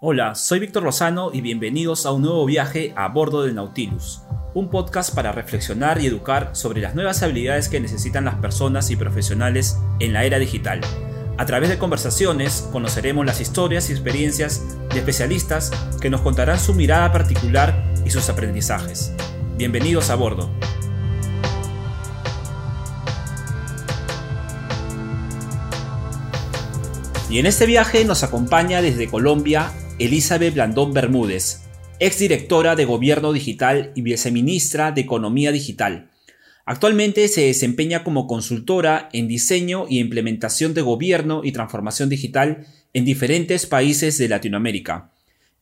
Hola, soy Víctor Rosano y bienvenidos a un nuevo viaje a bordo del Nautilus, un podcast para reflexionar y educar sobre las nuevas habilidades que necesitan las personas y profesionales en la era digital. A través de conversaciones conoceremos las historias y experiencias de especialistas que nos contarán su mirada particular y sus aprendizajes. Bienvenidos a bordo. Y en este viaje nos acompaña desde Colombia Elizabeth Blandón Bermúdez, exdirectora de Gobierno Digital y viceministra de Economía Digital. Actualmente se desempeña como consultora en diseño y implementación de gobierno y transformación digital en diferentes países de Latinoamérica.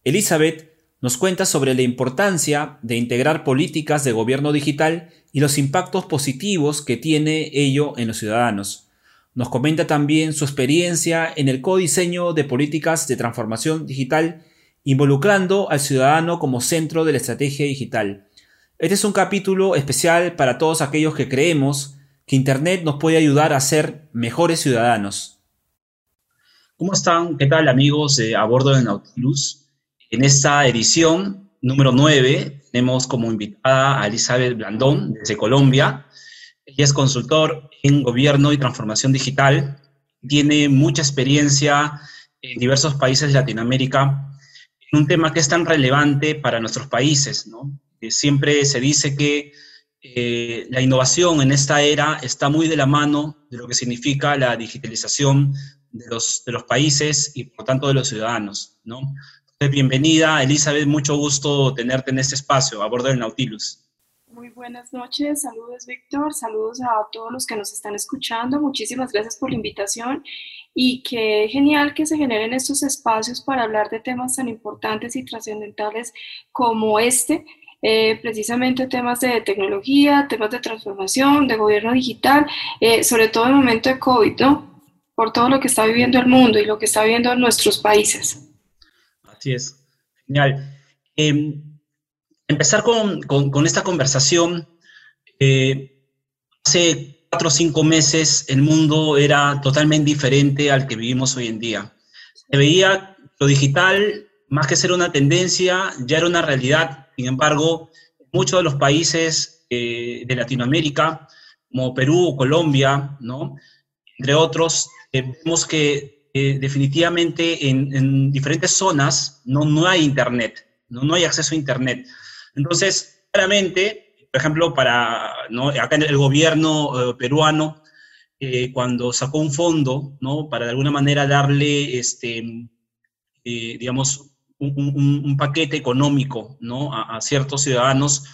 Elizabeth nos cuenta sobre la importancia de integrar políticas de gobierno digital y los impactos positivos que tiene ello en los ciudadanos. Nos comenta también su experiencia en el codiseño de políticas de transformación digital, involucrando al ciudadano como centro de la estrategia digital. Este es un capítulo especial para todos aquellos que creemos que Internet nos puede ayudar a ser mejores ciudadanos. ¿Cómo están? ¿Qué tal amigos de A Bordo de Nautilus? En esta edición número 9 tenemos como invitada a Elizabeth Blandón desde Colombia. Ella es consultor en gobierno y transformación digital. Tiene mucha experiencia en diversos países de Latinoamérica en un tema que es tan relevante para nuestros países. ¿no? siempre se dice que eh, la innovación en esta era está muy de la mano de lo que significa la digitalización de los, de los países y por tanto de los ciudadanos. ¿no? Entonces, bienvenida, Elizabeth, mucho gusto tenerte en este espacio a bordo del Nautilus. Buenas noches, saludos Víctor, saludos a todos los que nos están escuchando, muchísimas gracias por la invitación y qué genial que se generen estos espacios para hablar de temas tan importantes y trascendentales como este, eh, precisamente temas de tecnología, temas de transformación, de gobierno digital, eh, sobre todo en el momento de COVID, ¿no? Por todo lo que está viviendo el mundo y lo que está viviendo nuestros países. Así es, genial. Em, empezar con, esta conversación, eh, hace cuatro o cinco meses el mundo era totalmente diferente al que vivimos hoy en día. Se veía lo digital, más que ser una tendencia, ya era una realidad. Sin embargo, muchos de los países eh, de Latinoamérica, como Perú o Colombia, ¿no? entre otros, eh, vemos que definitivamente en, diferentes zonas no, no hay Internet, no, no hay acceso a Internet. Entonces, claramente, por ejemplo, para acá en el gobierno eh, peruano, eh, cuando sacó un fondo, ¿no? Para de alguna manera darle, este, eh, digamos, un, paquete económico, ¿no? A, ciertos ciudadanos,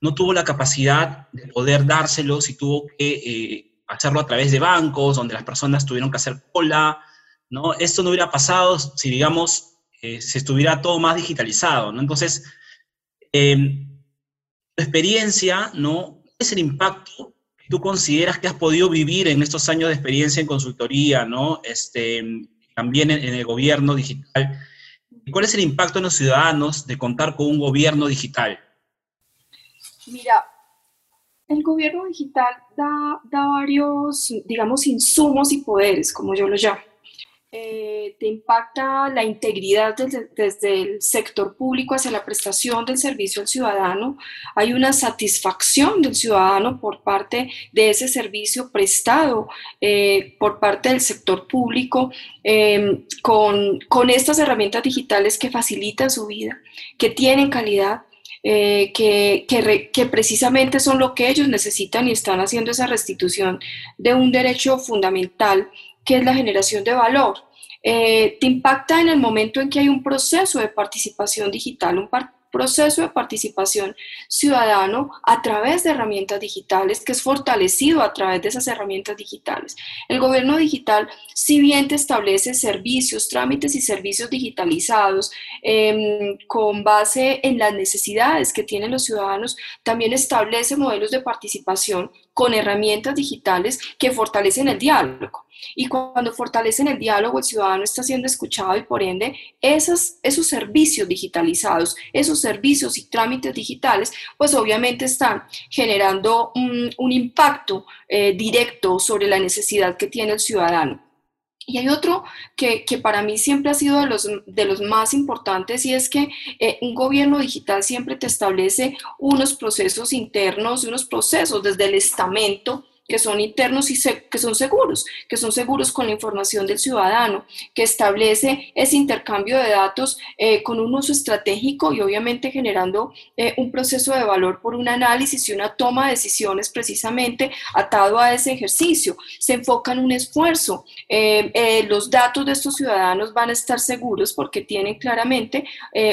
no tuvo la capacidad de poder dárselos y tuvo que hacerlo a través de bancos, donde las personas tuvieron que hacer cola, ¿no? Esto no hubiera pasado si, digamos, se estuviera todo más digitalizado, ¿no? Entonces, eh, tu experiencia, ¿no? ¿Cuál es el impacto que tú consideras que has podido vivir en estos años de experiencia en consultoría, ¿no? Este, también en, el gobierno digital. ¿Cuál es el impacto en los ciudadanos de contar con un gobierno digital? Mira, el gobierno digital da, da varios, digamos, insumos y poderes, como yo lo llamo. Eh, te impacta la integridad desde, el sector público hacia la prestación del servicio al ciudadano. Hay una satisfacción del ciudadano por parte de ese servicio prestado eh, por parte del sector público em, con, con, estas herramientas digitales que facilitan su vida, que tienen calidad. Eh, que, que, que precisamente son lo que ellos necesitan y están haciendo esa restitución de un derecho fundamental que es la generación de valor. Eh, te impacta en el momento en que hay un proceso de participación digital, un proceso de participación ciudadano a través de herramientas digitales que es fortalecido a través de esas herramientas digitales. El gobierno digital, si bien te establece servicios, trámites y servicios digitalizados em, con base en las necesidades que tienen los ciudadanos, también establece modelos de participación con herramientas digitales que fortalecen el diálogo. Y cuando fortalecen el diálogo, el ciudadano está siendo escuchado y por ende esos, esos servicios digitalizados, esos servicios y trámites digitales, pues obviamente están generando un, impacto eh, directo sobre la necesidad que tiene el ciudadano. Y hay otro que, para mí siempre ha sido de los, de los más importantes y es que eh, un gobierno digital siempre te establece unos procesos internos, unos procesos desde el estamento que son internos y que son seguros, que son seguros con la información del ciudadano, que establece ese intercambio de datos eh, con un uso estratégico y obviamente generando eh, un proceso de valor por un análisis y una toma de decisiones precisamente atado a ese ejercicio. Se enfoca en un esfuerzo. Eh, los datos de estos ciudadanos van a estar seguros porque tienen claramente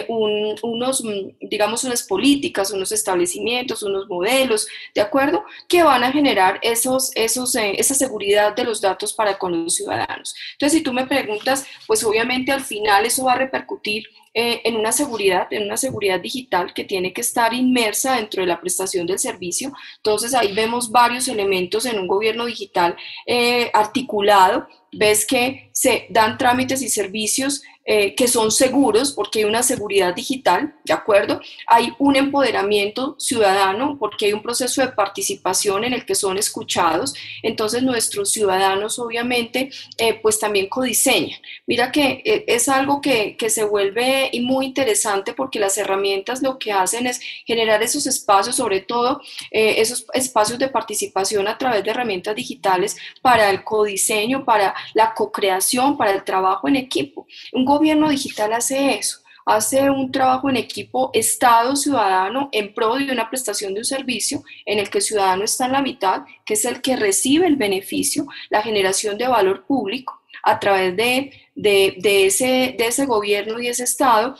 unos, mm, digamos, unas políticas, unos establecimientos, unos modelos, ¿de acuerdo? Que van a generar ese esos, eh, esa seguridad de los datos para con los ciudadanos. Entonces, si tú me preguntas, pues obviamente al final eso va a repercutir eh, en una seguridad, en una seguridad digital que tiene que estar inmersa dentro de la prestación del servicio. Entonces ahí vemos varios elementos en un gobierno digital eh, articulado. Ves que se dan trámites y servicios eh, que son seguros porque hay una seguridad digital, ¿de acuerdo? Hay un empoderamiento ciudadano porque hay un proceso de participación en el que son escuchados. Entonces nuestros ciudadanos obviamente eh, pues también codiseñan. Mira que eh, es algo que, que se vuelve muy interesante porque las herramientas lo que hacen es generar esos espacios, sobre todo esos espacios de participación a través de herramientas digitales para el codiseño, para la co-creación, para el trabajo en equipo. Un gobierno digital hace eso? Hace un trabajo en equipo Estado-ciudadano en pro de una prestación de un servicio en el que el ciudadano está en la mitad, que es el que recibe el beneficio, la generación de valor público a través de, de, ese, de ese gobierno y ese Estado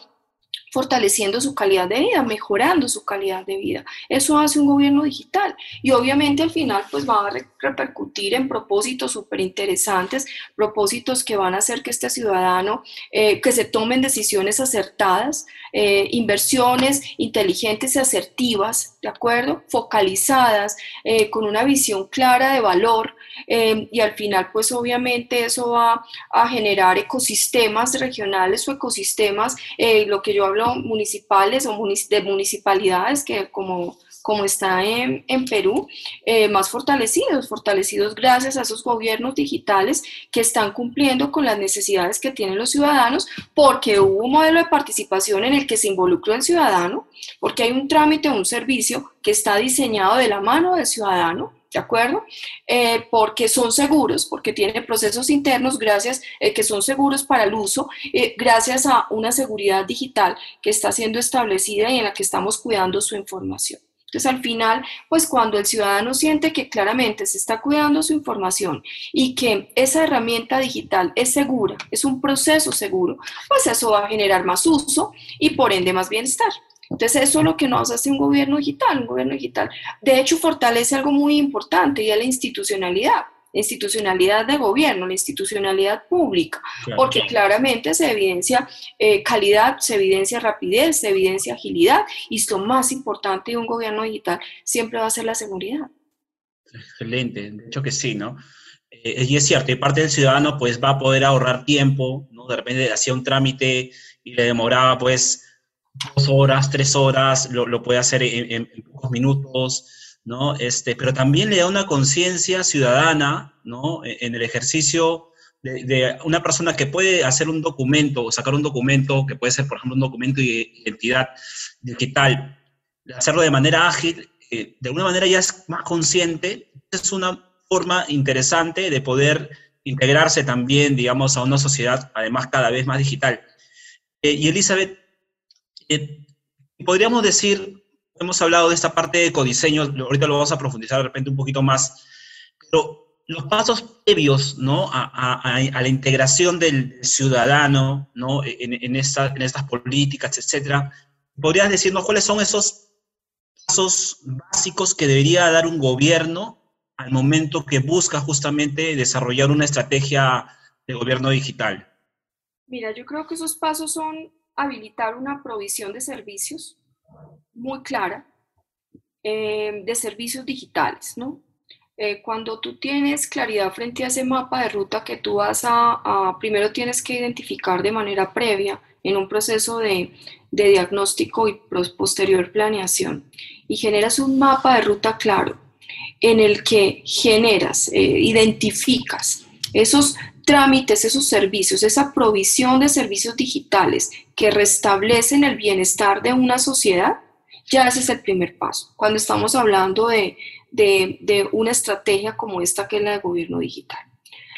fortaleciendo su calidad de vida, mejorando su calidad de vida. Eso hace un gobierno digital y obviamente al final pues va a repercutir en propósitos súper interesantes, propósitos que van a hacer que este ciudadano, eh, que se tomen decisiones acertadas, eh, inversiones inteligentes y asertivas, ¿de acuerdo? Focalizadas, eh, con una visión clara de valor y al final pues obviamente eso va a generar ecosistemas regionales o ecosistemas, lo que yo hablo municipales o de municipalidades que como, como está en, en Perú, eh, más fortalecidos, fortalecidos gracias a esos gobiernos digitales que están cumpliendo con las necesidades que tienen los ciudadanos, porque hubo un modelo de participación en el que se involucró el ciudadano, porque hay un trámite un servicio que está diseñado de la mano del ciudadano ¿de acuerdo? Eh, porque son seguros, porque tienen procesos internos, gracias, eh, que son seguros para el uso, eh, gracias a una seguridad digital que está siendo establecida y en la que estamos cuidando su información. Entonces, al final, pues cuando el ciudadano siente que claramente se está cuidando su información y que esa herramienta digital es segura, es un proceso seguro, pues eso va a generar más uso y por ende más bienestar. Entonces eso es lo que nos hace un gobierno digital, un gobierno digital. De hecho, fortalece algo muy importante y es la institucionalidad, la institucionalidad de gobierno, la institucionalidad pública, porque claramente se evidencia eh, calidad, se evidencia rapidez, se evidencia agilidad y lo más importante de un gobierno digital siempre va a ser la seguridad. Excelente, de hecho que sí, ¿no? Eh, y es cierto, y parte del ciudadano pues va a poder ahorrar tiempo, ¿no? De repente hacía un trámite y le demoraba pues dos horas, tres horas, lo, puede hacer en, pocos minutos, ¿no? Este, pero también le da una conciencia ciudadana, ¿no? E, en el ejercicio de, una persona que puede hacer un documento o sacar un documento, que puede ser, por ejemplo, un documento de identidad digital, hacerlo de manera ágil, eh, de alguna manera ya es más consciente, es una forma interesante de poder integrarse también, digamos, a una sociedad, además, cada vez más digital. Eh, y Elizabeth, eh, podríamos decir, hemos hablado de esta parte de codiseño, ahorita lo vamos a profundizar de repente un poquito más, pero los pasos previos ¿no? a, la integración del ciudadano ¿no? en, en, estas políticas, etcétera, ¿podrías decirnos cuáles son esos pasos básicos que debería dar un gobierno al momento que busca justamente desarrollar una estrategia de gobierno digital? Mira, yo creo que esos pasos son habilitar una provisión de servicios muy clara, eh, de servicios digitales, ¿no? Eh, cuando tú tienes claridad frente a ese mapa de ruta que tú vas a, primero tienes que identificar de manera previa en un proceso de, diagnóstico y posterior planeación y generas un mapa de ruta claro en el que generas, eh, identificas esos trámites, esos servicios, esa provisión de servicios digitales que restablecen el bienestar de una sociedad, ya ese es el primer paso. Cuando estamos hablando de, de una estrategia como esta que es la de gobierno digital.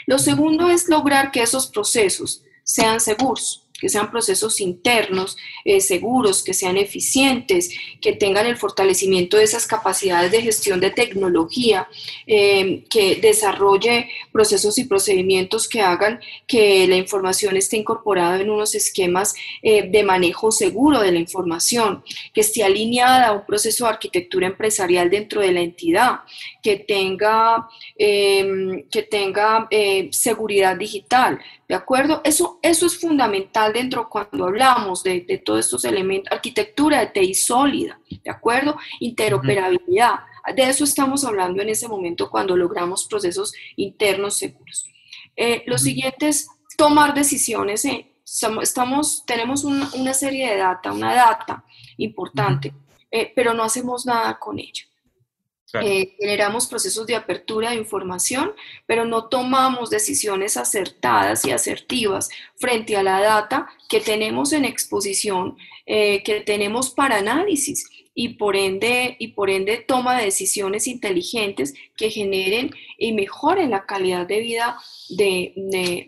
Lo segundo es lograr que esos procesos sean seguros que sean procesos internos eh, seguros, que sean eficientes, que tengan el fortalecimiento de esas capacidades de gestión de tecnología, eh, que desarrolle procesos y procedimientos que hagan que la información esté incorporada en unos esquemas eh, de manejo seguro de la información, que esté alineada a un proceso de arquitectura empresarial dentro de la entidad, que tenga, que tenga seguridad digital, ¿De acuerdo? Eso, eso es fundamental dentro cuando hablamos de, todos estos elementos, arquitectura de TI sólida, ¿de acuerdo? Interoperabilidad. De eso estamos hablando en ese momento cuando logramos procesos internos seguros. Eh, lo siguiente es tomar decisiones. estamos, tenemos una, serie de data, una data importante, eh, pero no hacemos nada con ella. Eh, generamos procesos de apertura de información, pero no tomamos decisiones acertadas y asertivas frente a la data que tenemos en exposición, eh, que tenemos para análisis y por, ende, y por ende toma de decisiones inteligentes que generen y mejoren la calidad de vida de,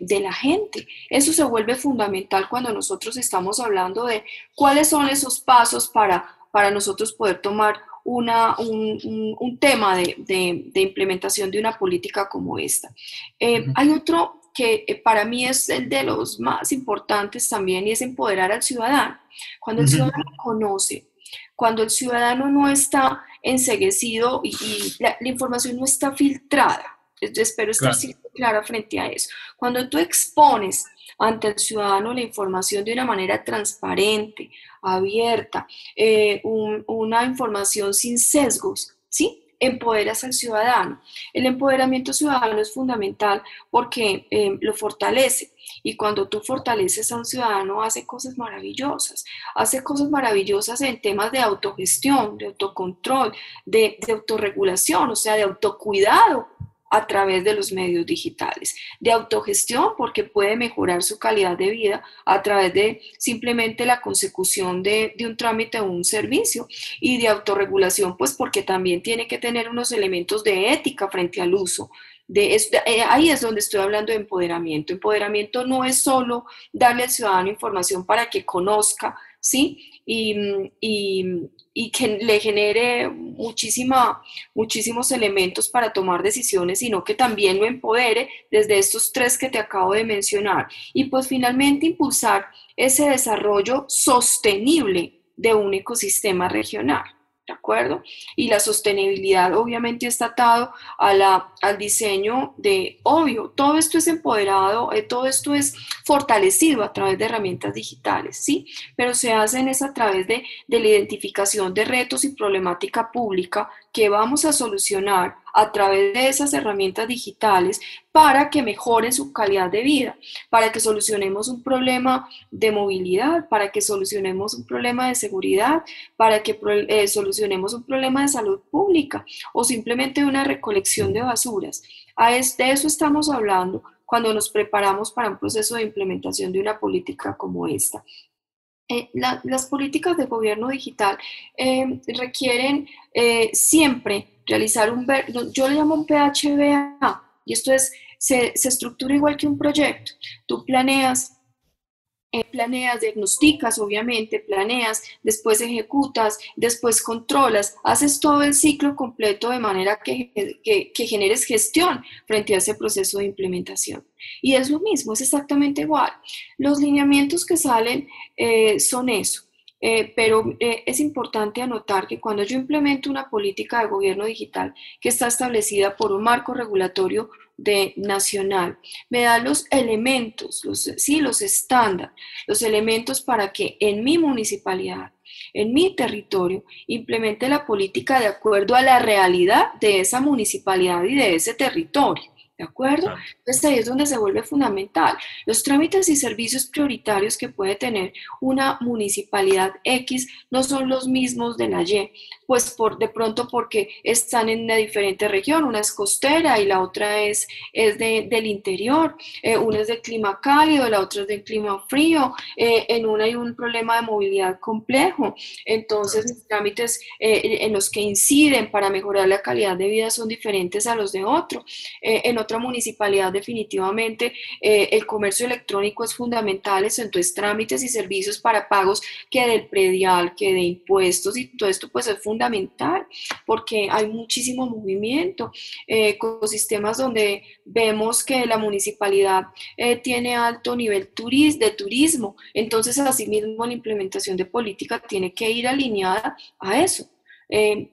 de, la gente. Eso se vuelve fundamental cuando nosotros estamos hablando de cuáles son esos pasos para, para nosotros poder tomar una, un, tema de, implementación de una política como esta. Eh, hay otro que eh, para mí es el de los más importantes también y es empoderar al ciudadano. Cuando el ciudadano conoce, cuando el ciudadano no está enseguecido y, la, información no está filtrada, espero estar clara frente a eso. Cuando tú expones ante el ciudadano la información de una manera transparente, abierta, eh, una información sin sesgos, ¿sí? Empoderas al ciudadano. El empoderamiento ciudadano es fundamental porque eh, lo fortalece. Y cuando tú fortaleces a un ciudadano, hace cosas maravillosas. Hace cosas maravillosas en temas de autogestión, de autocontrol, de, de autorregulación, o sea, de autocuidado a través de los medios digitales, de autogestión porque puede mejorar su calidad de vida a través de simplemente la consecución de, un trámite o un servicio y de autorregulación pues porque también tiene que tener unos elementos de ética frente al uso. De, eh, ahí es donde estoy hablando de empoderamiento. Empoderamiento no es solo darle al ciudadano información para que conozca, ¿sí? y, que le genere muchísima, muchísimos elementos para tomar decisiones, sino que también lo empodere desde estos tres que te acabo de mencionar. Y pues finalmente impulsar ese desarrollo sostenible de un ecosistema regional. ¿De acuerdo? Y la sostenibilidad obviamente está atado a la, al diseño de, obvio, todo esto es empoderado, eh, todo esto es fortalecido a través de herramientas digitales, ¿sí? Pero se hacen es a través de, de la identificación de retos y problemática pública que vamos a solucionar a través de esas herramientas digitales para que mejoren su calidad de vida, para que solucionemos un problema de movilidad, para que solucionemos un problema de seguridad, para que eh, solucionemos un problema de salud pública o simplemente una recolección de basuras. A de eso estamos hablando cuando nos preparamos para un proceso de implementación de una política como esta. Eh, las políticas de gobierno digital eh, requieren siempre realizar un, yo le llamo un PHBA, y esto es, se, se estructura igual que un proyecto. Tú planeas, eh, planeas, diagnosticas, obviamente, planeas, después ejecutas, después controlas, haces todo el ciclo completo de manera que, que, generes gestión frente a ese proceso de implementación. Y es lo mismo, es exactamente igual. Los lineamientos que salen eh, son eso. Eh, pero es importante anotar que cuando yo implemento una política de gobierno digital que está establecida por un marco regulatorio de nacional, me da los elementos, los, sí, los estándares, los elementos para que en mi municipalidad, en mi territorio, implemente la política de acuerdo a la realidad de esa municipalidad y de ese territorio. ¿De acuerdo? Entonces ahí es donde se vuelve fundamental. Los trámites y servicios prioritarios que puede tener una municipalidad X no son los mismos de la Y, pues por, de pronto porque están en una diferente región, una es costera y la otra es, es de, del interior, eh, una es de clima cálido, la otra es de clima frío, eh, en una hay un problema de movilidad complejo, entonces los trámites eh, en los que inciden para mejorar la calidad de vida son diferentes a los de otro. en otra municipalidad definitivamente eh, el comercio electrónico es fundamental, entonces trámites y servicios para pagos que del predial, que de impuestos y todo esto pues es fundamental porque hay muchísimo movimiento, eh, ecosistemas donde vemos que la municipalidad eh, tiene alto nivel de turismo, entonces asimismo la implementación de política tiene que ir alineada a eso. Eh,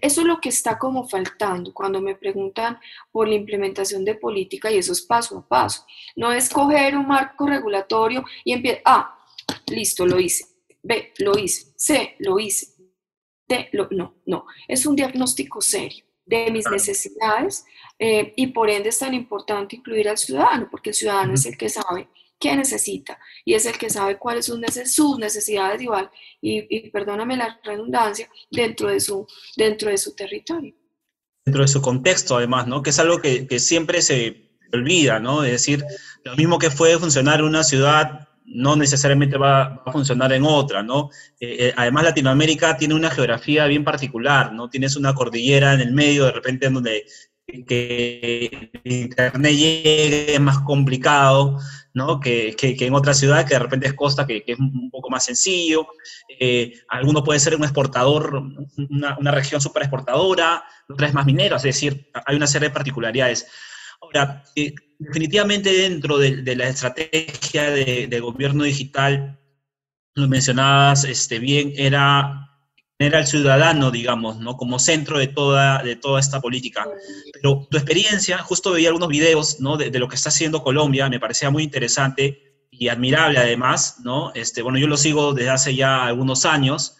eso es lo que está como faltando cuando me preguntan por la implementación de política y eso es paso a paso. No es coger un marco regulatorio y empezar, ah, listo, lo hice, B, lo hice, C, lo hice, D, lo, no, no, es un diagnóstico serio de mis necesidades eh, y por ende es tan importante incluir al ciudadano, porque el ciudadano es el que sabe qué necesita y es el que sabe cuáles son sus necesidades igual, y, perdóname la redundancia, dentro de, su, dentro de su territorio. Dentro de su contexto, además, ¿no? Que es algo que, que siempre se olvida, ¿no? Es decir, lo mismo que puede funcionar en una ciudad no necesariamente va, a funcionar en otra, ¿no? Eh, eh, además, Latinoamérica tiene una geografía bien particular, ¿no? Tienes una cordillera en el medio, de repente, en donde que Internet llegue es más complicado, ¿no? Que, que, en otra ciudad que de repente es costa, que, es un poco más sencillo. Eh, alguno puede ser un exportador, una, una región súper exportadora, otra es más minero, es decir, hay una serie de particularidades. Ahora, eh, definitivamente dentro de, la estrategia de, de, gobierno digital, lo mencionabas este, bien, era tener al ciudadano, digamos, ¿no? Como centro de toda, de toda esta política. Pero tu experiencia, justo veía algunos videos, ¿no? De, lo que está haciendo Colombia, me parecía muy interesante y admirable además, ¿no? Este, bueno, yo lo sigo desde hace ya algunos años.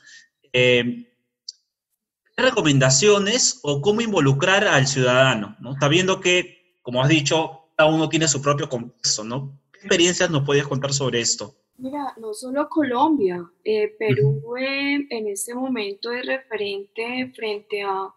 Eh, ¿Qué recomendaciones o cómo involucrar al ciudadano, ¿no? Sabiendo que, como has dicho, cada uno tiene su propio contexto, ¿no? ¿Qué experiencias nos puedes contar sobre esto? Mira, no solo Colombia, eh, Perú eh, en este momento es referente frente a,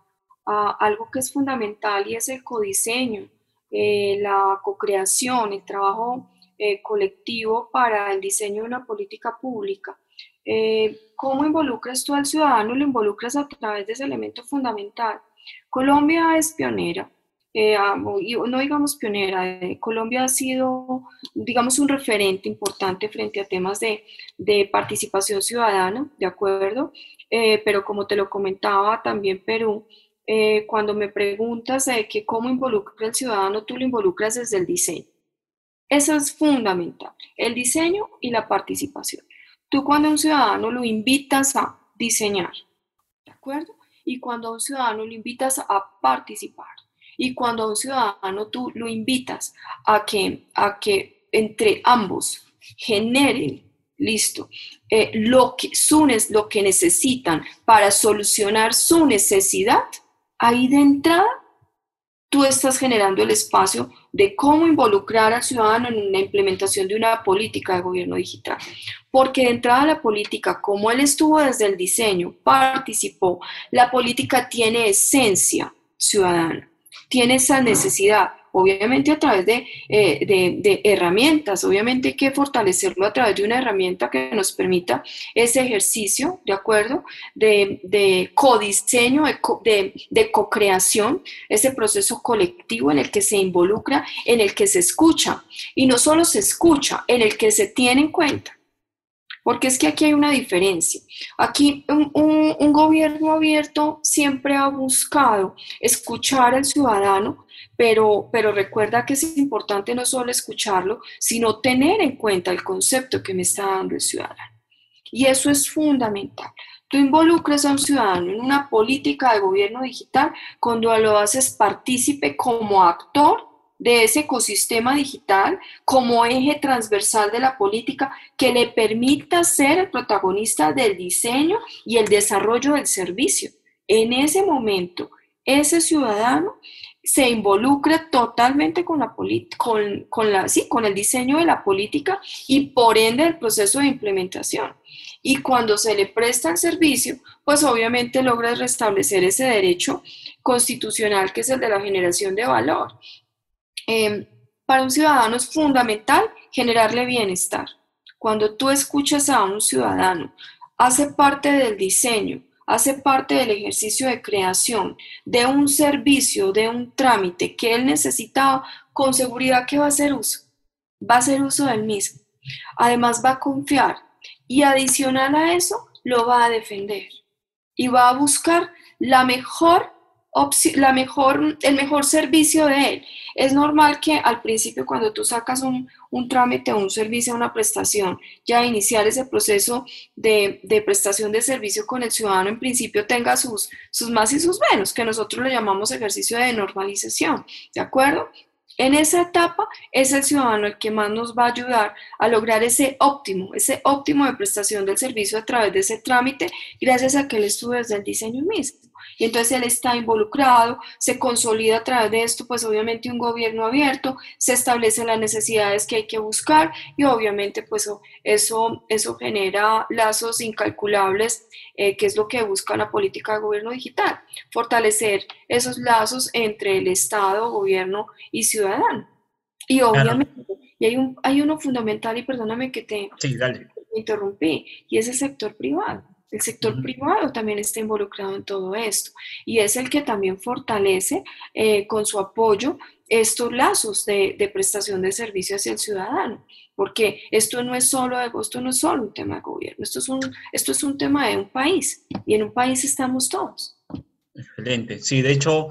a, algo que es fundamental y es el codiseño, eh, la co-creación, el trabajo eh, colectivo para el diseño de una política pública. Eh, ¿Cómo involucras tú al ciudadano? Lo involucras a través de ese elemento fundamental. Colombia es pionera eh, no digamos pionera, eh, Colombia ha sido, digamos, un referente importante frente a temas de, participación ciudadana, ¿de acuerdo? Eh, pero como te lo comentaba también Perú, eh, cuando me preguntas que cómo involucra el ciudadano, tú lo involucras desde el diseño. Eso es fundamental, el diseño y la participación. Tú cuando a un ciudadano lo invitas a diseñar, ¿de acuerdo? Y cuando a un ciudadano lo invitas a participar. Y cuando a un ciudadano tú lo invitas a que, a que entre ambos generen, listo, eh, lo, que, su, lo que necesitan para solucionar su necesidad, ahí de entrada tú estás generando el espacio de cómo involucrar al ciudadano en la implementación de una política de gobierno digital. Porque de entrada la política, como él estuvo desde el diseño, participó, la política tiene esencia ciudadana tiene esa necesidad, obviamente a través de, eh, de, herramientas, obviamente hay que fortalecerlo a través de una herramienta que nos permita ese ejercicio, ¿de acuerdo? De, de codiseño, de, de co-creación, ese proceso colectivo en el que se involucra, en el que se escucha, y no solo se escucha, en el que se tiene en cuenta. Porque es que aquí hay una diferencia. Aquí un, un, gobierno abierto siempre ha buscado escuchar al ciudadano, pero, pero recuerda que es importante no solo escucharlo, sino tener en cuenta el concepto que me está dando el ciudadano. Y eso es fundamental. Tú involucras a un ciudadano en una política de gobierno digital cuando lo haces partícipe como actor de ese ecosistema digital como eje transversal de la política que le permita ser el protagonista del diseño y el desarrollo del servicio. En ese momento, ese ciudadano se involucre totalmente con, la con, con, la, sí, con el diseño de la política y por ende el proceso de implementación. Y cuando se le presta el servicio, pues obviamente logra restablecer ese derecho constitucional que es el de la generación de valor. Em, para un ciudadano es fundamental generarle bienestar. Cuando tú escuchas a un ciudadano, hace parte del diseño, hace parte del ejercicio de creación de un servicio, de un trámite que él necesitaba, con seguridad que va a hacer uso, va a hacer uso del mismo. Además va a confiar y adicional a eso lo va a defender y va a buscar la mejor la mejor, el mejor servicio de él. Es normal que al principio cuando tú sacas un, un trámite un servicio, una prestación, ya iniciar ese proceso de, de, prestación de servicio con el ciudadano, en principio tenga sus, sus más y sus menos, que nosotros le llamamos ejercicio de normalización, ¿de acuerdo? En esa etapa es el ciudadano el que más nos va a ayudar a lograr ese óptimo, ese óptimo de prestación del servicio a través de ese trámite, gracias a que él estuvo desde el diseño mismo y entonces él está involucrado, se consolida a través de esto, pues obviamente un gobierno abierto, se establecen las necesidades que hay que buscar y obviamente pues eso, eso genera lazos incalculables, eh, que es lo que busca la política de gobierno digital, fortalecer esos lazos entre el Estado, gobierno y ciudadano. Y obviamente, y hay, un, hay uno fundamental, y perdóname que te, te interrumpí, y es el sector privado. El sector privado también está involucrado en todo esto y es el que también fortalece eh, con su apoyo estos lazos de, prestación de servicio hacia el ciudadano, porque esto no es solo esto no es solo un tema de gobierno, esto es un, esto es un tema de un país y en un país estamos todos. Excelente, sí, de hecho,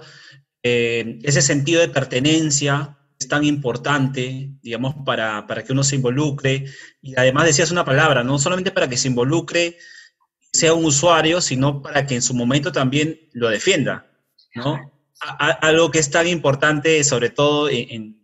eh, ese sentido de pertenencia es tan importante, digamos, para, para que uno se involucre y además decías una palabra, no solamente para que se involucre, sea un usuario, sino para que en su momento también lo defienda, ¿no? algo que es tan importante, sobre todo en,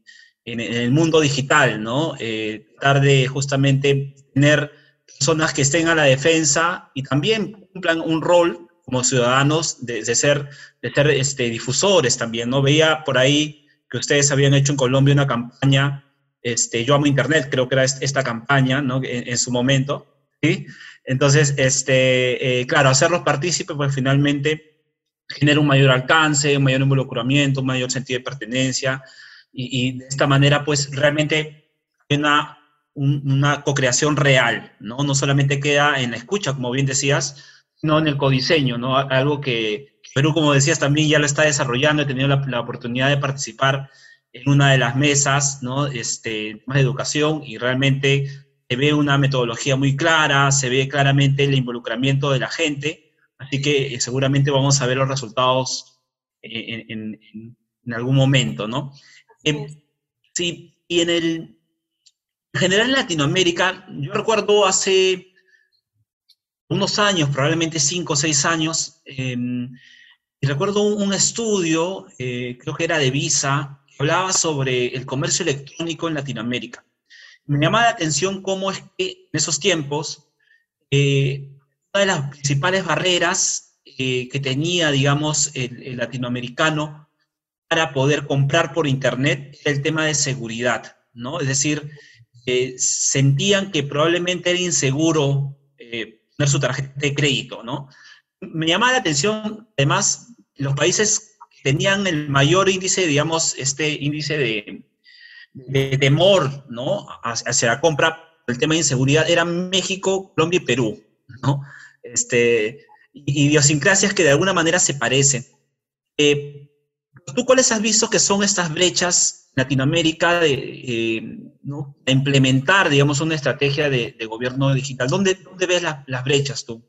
el mundo digital, ¿no? Eh, tratar de justamente tener personas que estén a la defensa y también cumplan un rol como ciudadanos de, ser, de ser este, difusores también, ¿no? Veía por ahí que ustedes habían hecho en Colombia una campaña, este, Yo amo Internet, creo que era esta campaña, ¿no? En, en su momento, ¿sí? Entonces, este, eh, claro, hacerlos partícipes, pues finalmente genera un mayor alcance, un mayor involucramiento, un mayor sentido de pertenencia, y, de esta manera, pues realmente hay una, una co-creación real, ¿no? No solamente queda en la escucha, como bien decías, sino en el codiseño, ¿no? Algo que Perú, como decías, también ya lo está desarrollando, he tenido la, la oportunidad de participar en una de las mesas, ¿no? Este, más de educación, y realmente se ve una metodología muy clara, se ve claramente el involucramiento de la gente, así que eh, seguramente vamos a ver los resultados en, algún momento, ¿no? Sí, y en el, en general en Latinoamérica, yo recuerdo hace unos años, probablemente cinco o seis años, em, y recuerdo un, estudio, eh, creo que era de Visa, que hablaba sobre el comercio electrónico en Latinoamérica. Me llama la atención cómo es que en esos tiempos, eh, una de las principales barreras eh, que tenía, digamos, el, latinoamericano para poder comprar por Internet era el tema de seguridad, ¿no? Es decir, sentían que probablemente era inseguro eh, poner su tarjeta de crédito, ¿no? Me llama la atención, además, los países que tenían el mayor índice, digamos, este índice de, de temor ¿no? hacia la compra el tema de inseguridad eran México, Colombia y Perú, ¿no? Este, idiosincrasias que de alguna manera se parecen. Eh, ¿Tú cuáles has visto que son estas brechas Latinoamérica de, eh, implementar, digamos, una estrategia de, gobierno digital? ¿Dónde, dónde ves las brechas tú?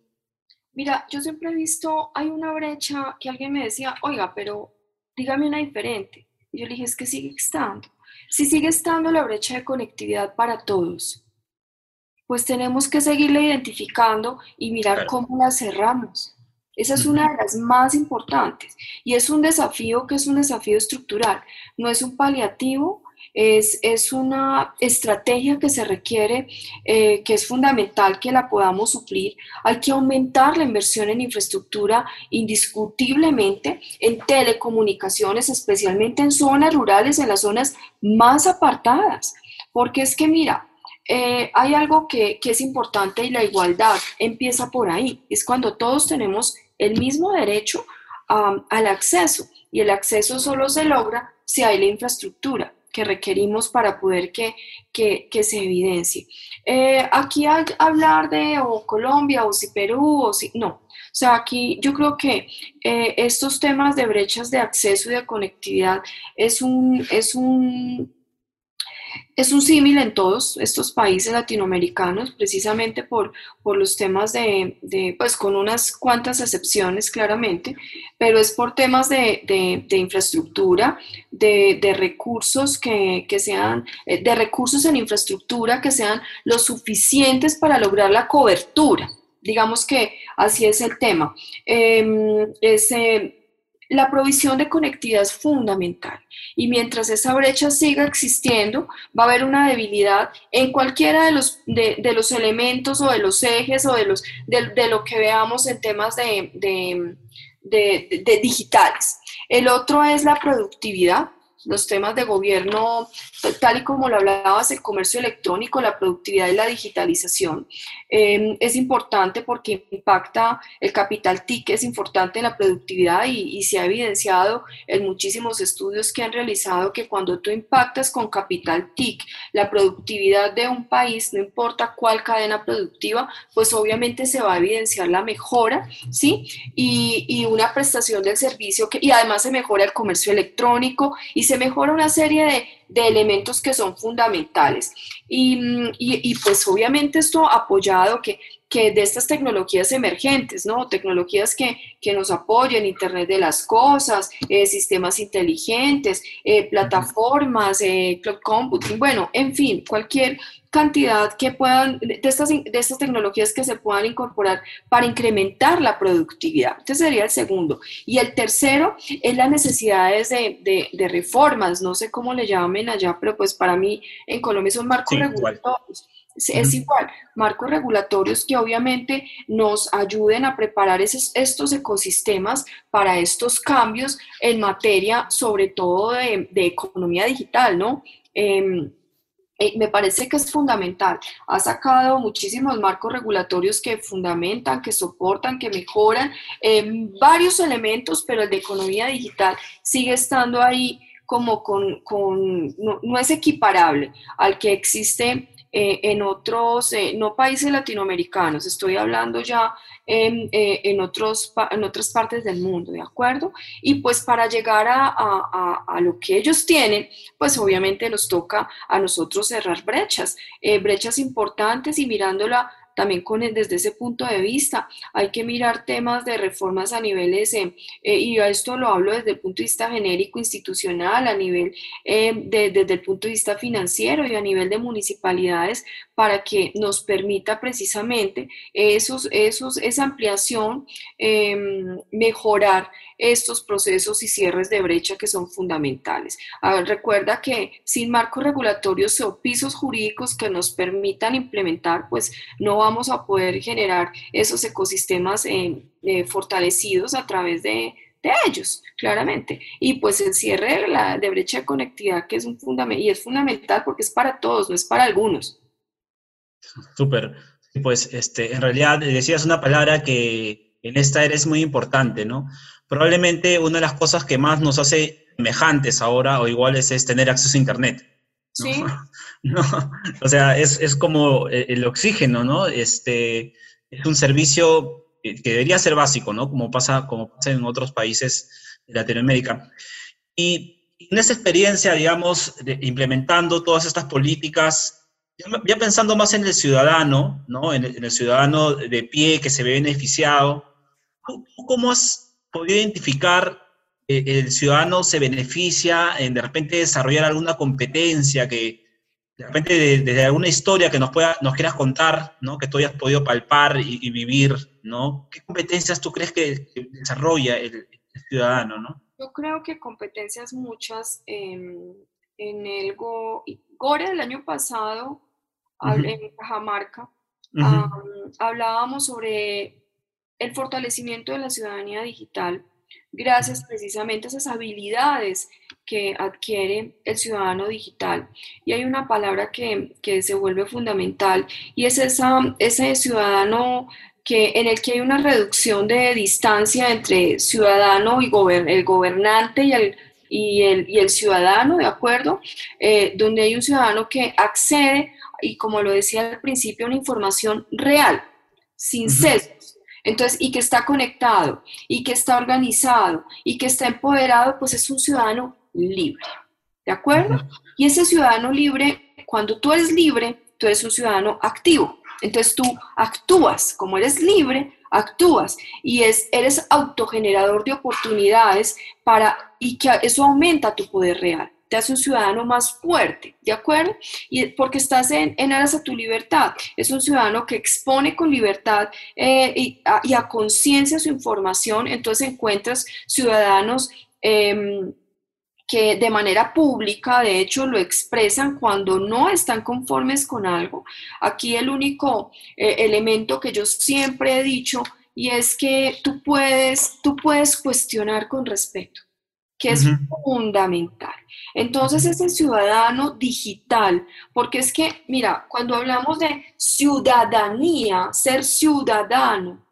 Mira, yo siempre he visto, hay una brecha que alguien me decía, oiga, pero dígame una diferente. Y yo le dije, es que sigue estando. Si sigue estando la brecha de conectividad para todos, pues tenemos que seguirla identificando y mirar cómo la cerramos. Esa es una de las más importantes y es un desafío que es un desafío estructural, no es un paliativo Es, es una estrategia que se requiere, eh, que es fundamental que la podamos suplir. Hay que aumentar la inversión en infraestructura indiscutiblemente, en telecomunicaciones, especialmente en zonas rurales, en las zonas más apartadas. Porque es que, mira, eh, hay algo que, que, es importante y la igualdad empieza por ahí. Es cuando todos tenemos el mismo derecho al acceso y el acceso solo se logra si hay la infraestructura que requerimos para poder que, que, se evidencie. Eh, aquí hay, hablar de o Colombia o si Perú o si no. O sea, aquí yo creo que eh, estos temas de brechas de acceso y de conectividad es un, es un es un símil en todos estos países latinoamericanos, precisamente por, por los temas de, de, pues con unas cuantas excepciones claramente, pero es por temas de, de, infraestructura, de, recursos que, que, sean, eh, de recursos en infraestructura que sean lo suficientes para lograr la cobertura. Digamos que así es el tema. Eh, la provisión de conectividad es fundamental y mientras esa brecha siga existiendo, va a haber una debilidad en cualquiera de los, de, los elementos o de los ejes o de, los, de, lo que veamos en temas de, de digitales. El otro es la productividad los temas de gobierno, tal y como lo hablabas, el comercio electrónico, la productividad y la digitalización. Em, es importante porque impacta el capital TIC, es importante en la productividad y, se ha evidenciado en muchísimos estudios que han realizado que cuando tú impactas con capital TIC la productividad de un país, no importa cuál cadena productiva, pues obviamente se va a evidenciar la mejora, ¿sí? Y, y una prestación del servicio que, y además se mejora el comercio electrónico y se se mejora una serie de, de elementos que son fundamentales. Y, y, y, pues obviamente esto apoyado que, que de estas tecnologías emergentes, ¿no? Tecnologías que, que nos apoyen, Internet de las Cosas, eh, sistemas inteligentes, eh, plataformas, eh, cloud computing, bueno, en fin, cualquier cantidad que puedan, de estas, de estas tecnologías que se puedan incorporar para incrementar la productividad. Este sería el segundo. Y el tercero es las necesidades de, de, de reformas, no sé cómo le llamen allá, pero pues para mí en Colombia son marcos regulatorios. Es igual, marcos regulatorios que obviamente nos ayuden a preparar esos, estos ecosistemas para estos cambios en materia, sobre todo de, de economía digital, ¿no? Eh, eh, me parece que es fundamental. Ha sacado muchísimos marcos regulatorios que fundamentan, que soportan, que mejoran eh, varios elementos, pero el de economía digital sigue estando ahí como con, con no, no, es equiparable al que existe eh, en otros, eh, no países latinoamericanos, estoy hablando ya en, eh, en, otros, en otras partes del mundo, ¿de acuerdo? Y pues para llegar a, a, a lo que ellos tienen, pues obviamente nos toca a nosotros cerrar brechas, brechas importantes y mirándola también con desde ese punto de vista. Hay que mirar temas de reformas a niveles, eh, eh, y a esto lo hablo desde el punto de vista genérico institucional, a nivel, eh, de, desde el punto de vista financiero y a nivel de municipalidades, para que nos permita precisamente esos, esos, esa ampliación, em, mejorar estos procesos y cierres de brecha que son fundamentales. Ver, recuerda que sin marcos regulatorios o pisos jurídicos que nos permitan implementar, pues no vamos a poder generar esos ecosistemas eh, eh, fortalecidos a través de, de, ellos, claramente. Y pues el cierre de, la, brecha de conectividad, que es un fundamental, y es fundamental porque es para todos, no es para algunos. Súper. Pues este, en realidad decías una palabra que en esta era es muy importante, ¿no? Probablemente una de las cosas que más nos hace semejantes ahora o iguales es tener acceso a Internet. Sí. No, o sea, es, es, como el oxígeno, ¿no? Este, es un servicio que debería ser básico, ¿no? Como pasa, como pasa en otros países de Latinoamérica. Y en esa experiencia, digamos, de, implementando todas estas políticas, ya pensando más en el ciudadano, ¿no? En el, en el ciudadano de pie que se ve beneficiado, ¿cómo has podido identificar eh, el ciudadano se beneficia en de repente desarrollar alguna competencia que de repente desde de alguna historia que nos pueda, nos quieras contar, ¿no? Que tú hayas podido palpar y, y vivir, ¿no? ¿Qué competencias tú crees que, que desarrolla el, el, ciudadano, ¿no? Yo creo que competencias muchas, eh, en el Gore del año pasado, en Cajamarca, hablábamos sobre el fortalecimiento de la ciudadanía digital gracias precisamente a esas habilidades que adquiere el ciudadano digital. Y hay una palabra que, se vuelve fundamental y es esa, ese ciudadano que, en el que hay una reducción de distancia entre ciudadano y el gobernante y el, y el, y el, ciudadano, ¿de acuerdo? Eh, donde hay un ciudadano que accede, y como lo decía al principio, una información real, sin sesgos. Entonces, y que está conectado, y que está organizado, y que está empoderado, pues es un ciudadano libre. ¿De acuerdo? Y ese ciudadano libre, cuando tú eres libre, tú eres un ciudadano activo. Entonces tú actúas, como eres libre, actúas y es, eres autogenerador de oportunidades para, y que eso aumenta tu poder real, te hace un ciudadano más fuerte, ¿de acuerdo? Y porque estás en, aras a tu libertad, es un ciudadano que expone con libertad eh, y, a, conciencia su información, entonces encuentras ciudadanos... Em, que de manera pública, de hecho, lo expresan cuando no están conformes con algo. Aquí el único eh, elemento que yo siempre he dicho y es que tú puedes, tú puedes cuestionar con respeto, que es fundamental. Entonces, ese ciudadano digital, porque es que, mira, cuando hablamos de ciudadanía, ser ciudadano,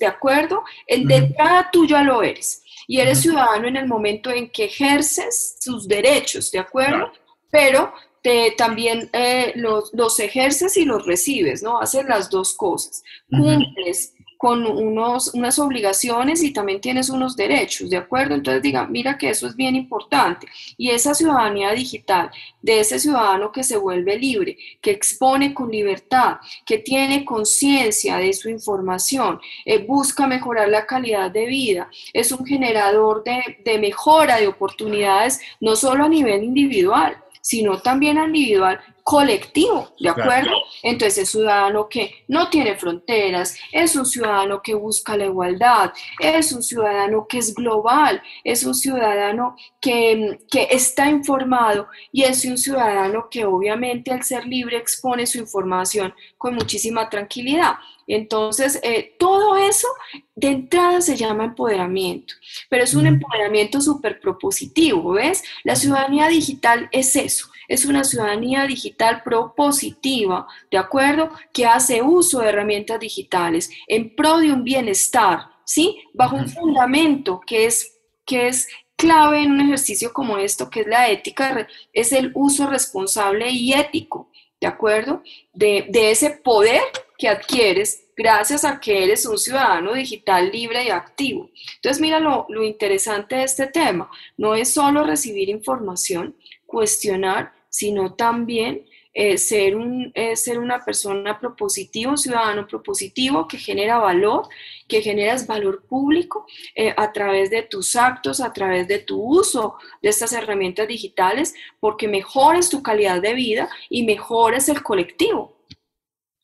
¿de acuerdo? El de entrada tú ya lo eres y eres ciudadano en el momento en que ejerces sus derechos, ¿de acuerdo? Pero te, también eh, los, los, ejerces y los recibes, ¿no? Haces las dos cosas. Cumples con unos, unas obligaciones y también tienes unos derechos, ¿de acuerdo? Entonces diga, mira que eso es bien importante. Y esa ciudadanía digital, de ese ciudadano que se vuelve libre, que expone con libertad, que tiene conciencia de su información, eh, busca mejorar la calidad de vida, es un generador de, de mejora de oportunidades, no solo a nivel individual, sino también individual colectivo, ¿de acuerdo? Entonces es ciudadano que no tiene fronteras, es un ciudadano que busca la igualdad, es un ciudadano que es global, es un ciudadano que, que está informado y es un ciudadano que obviamente al ser libre expone su información con muchísima tranquilidad. Entonces, eh, todo eso de entrada se llama empoderamiento, pero es un empoderamiento súper propositivo, ¿ves? La ciudadanía digital es eso, es una ciudadanía digital propositiva, ¿de acuerdo? Que hace uso de herramientas digitales en pro de un bienestar, ¿sí? Bajo un fundamento que es, que es clave en un ejercicio como esto, que es la ética, es el uso responsable y ético, ¿de acuerdo? De, de ese poder que adquieres gracias a que eres un ciudadano digital libre y activo. Entonces, mira lo, lo interesante de este tema. No es solo recibir información, cuestionar, sino también eh, ser, un, eh, ser una persona propositiva, un ciudadano propositivo que genera valor, que generas valor público eh, a través de tus actos, a través de tu uso de estas herramientas digitales, porque mejores tu calidad de vida y mejores el colectivo.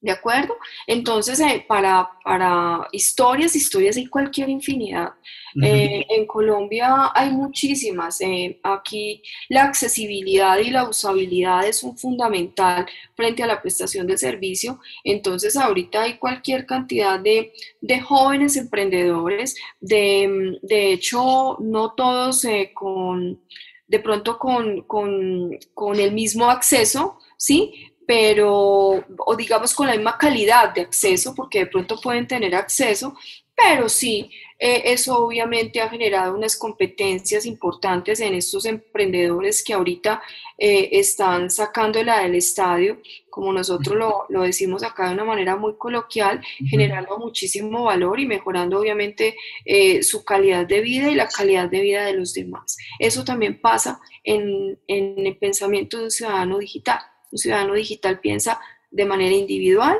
¿De acuerdo? Entonces, eh, para, para, historias, historias hay cualquier infinidad. Eh, en Colombia hay muchísimas. Eh, aquí la accesibilidad y la usabilidad es un fundamental frente a la prestación de servicio. Entonces, ahorita hay cualquier cantidad de, de jóvenes emprendedores. De, de, hecho, no todos con, de pronto con, con, con el mismo acceso, ¿sí? Pero, o digamos con la misma calidad de acceso, porque de pronto pueden tener acceso, pero sí, eh, eso obviamente ha generado unas competencias importantes en estos emprendedores que ahorita eh, están sacándola del estadio, como nosotros lo, lo, decimos acá de una manera muy coloquial, generando muchísimo valor y mejorando obviamente eh, su calidad de vida y la calidad de vida de los demás. Eso también pasa en, en el pensamiento de un ciudadano digital. Un ciudadano digital piensa de manera individual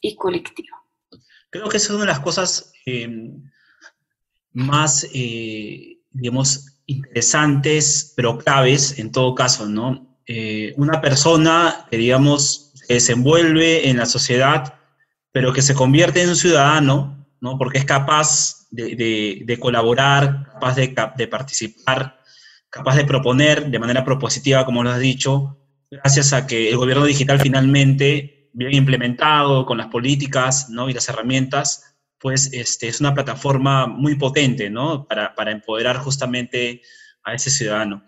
y colectiva. Creo que esa es una de las cosas em, más, eh, digamos, interesantes, pero claves en todo caso, ¿no? Eh, una persona que, digamos, se desenvuelve en la sociedad, pero que se convierte en un ciudadano, ¿no? Porque es capaz de, colaborar, capaz de, de participar, capaz de proponer de manera propositiva, como lo has dicho, gracias a que el gobierno digital finalmente, bien implementado con las políticas ¿no? y las herramientas, pues este, es una plataforma muy potente ¿no? para, para empoderar justamente a ese ciudadano.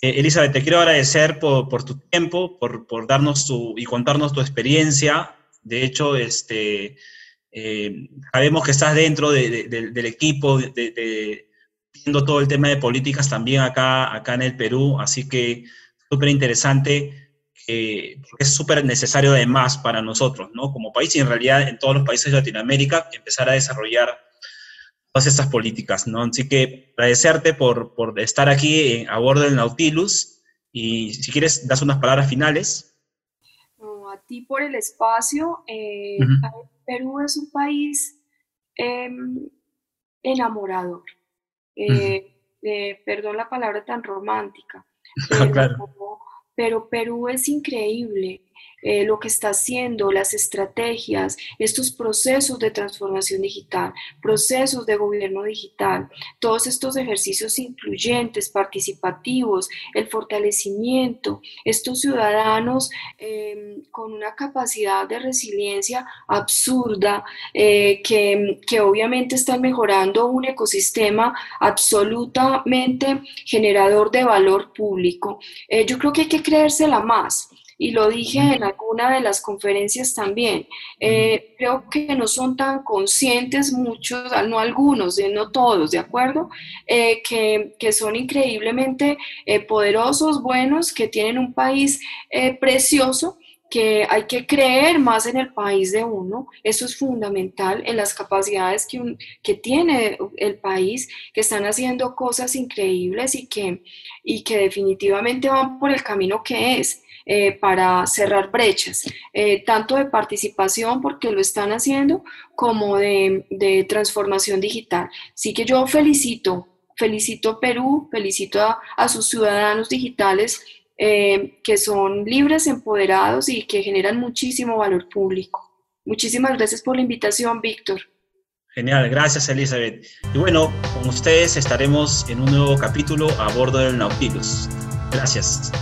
Eh, Elizabeth, te quiero agradecer por, por tu tiempo, por, por, darnos tu y contarnos tu experiencia. De hecho, este, eh, sabemos que estás dentro de, de, del equipo, viendo todo el tema de políticas también acá, acá en el Perú, así que súper interesante, eh, es súper necesario además para nosotros, ¿no? Como país y en realidad en todos los países de Latinoamérica, empezar a desarrollar todas estas políticas, ¿no? Así que agradecerte por, por estar aquí a bordo del Nautilus y si quieres, das unas palabras finales. No, a ti por el espacio. Eh, uh -huh. Perú es un país eh, enamorador. Eh, uh -huh. perdón la palabra tan romántica, pero, claro. pero Perú es increíble eh, lo que está haciendo, las estrategias, estos procesos de transformación digital, procesos de gobierno digital, todos estos ejercicios incluyentes, participativos, el fortalecimiento, estos ciudadanos eh, con una capacidad de resiliencia absurda, eh, que, que obviamente están mejorando un ecosistema absolutamente generador de valor público. Eh, yo creo que hay que creérsela más y lo dije en alguna de las conferencias también, eh, creo que no son tan conscientes muchos, no algunos, no todos, ¿de acuerdo? Eh, que, que, son increíblemente eh, poderosos, buenos, que tienen un país eh, precioso que hay que creer más en el país de uno, eso es fundamental, en las capacidades que, un, que tiene el país, que están haciendo cosas increíbles y que, y que definitivamente van por el camino que es eh, para cerrar brechas, eh, tanto de participación, porque lo están haciendo, como de, de, transformación digital. Así que yo felicito, felicito a Perú, felicito a, a sus ciudadanos digitales eh, que son libres, empoderados y que generan muchísimo valor público. Muchísimas gracias por la invitación, Víctor. Genial, gracias Elizabeth. Y bueno, con ustedes estaremos en un nuevo capítulo a bordo del Nautilus. Gracias.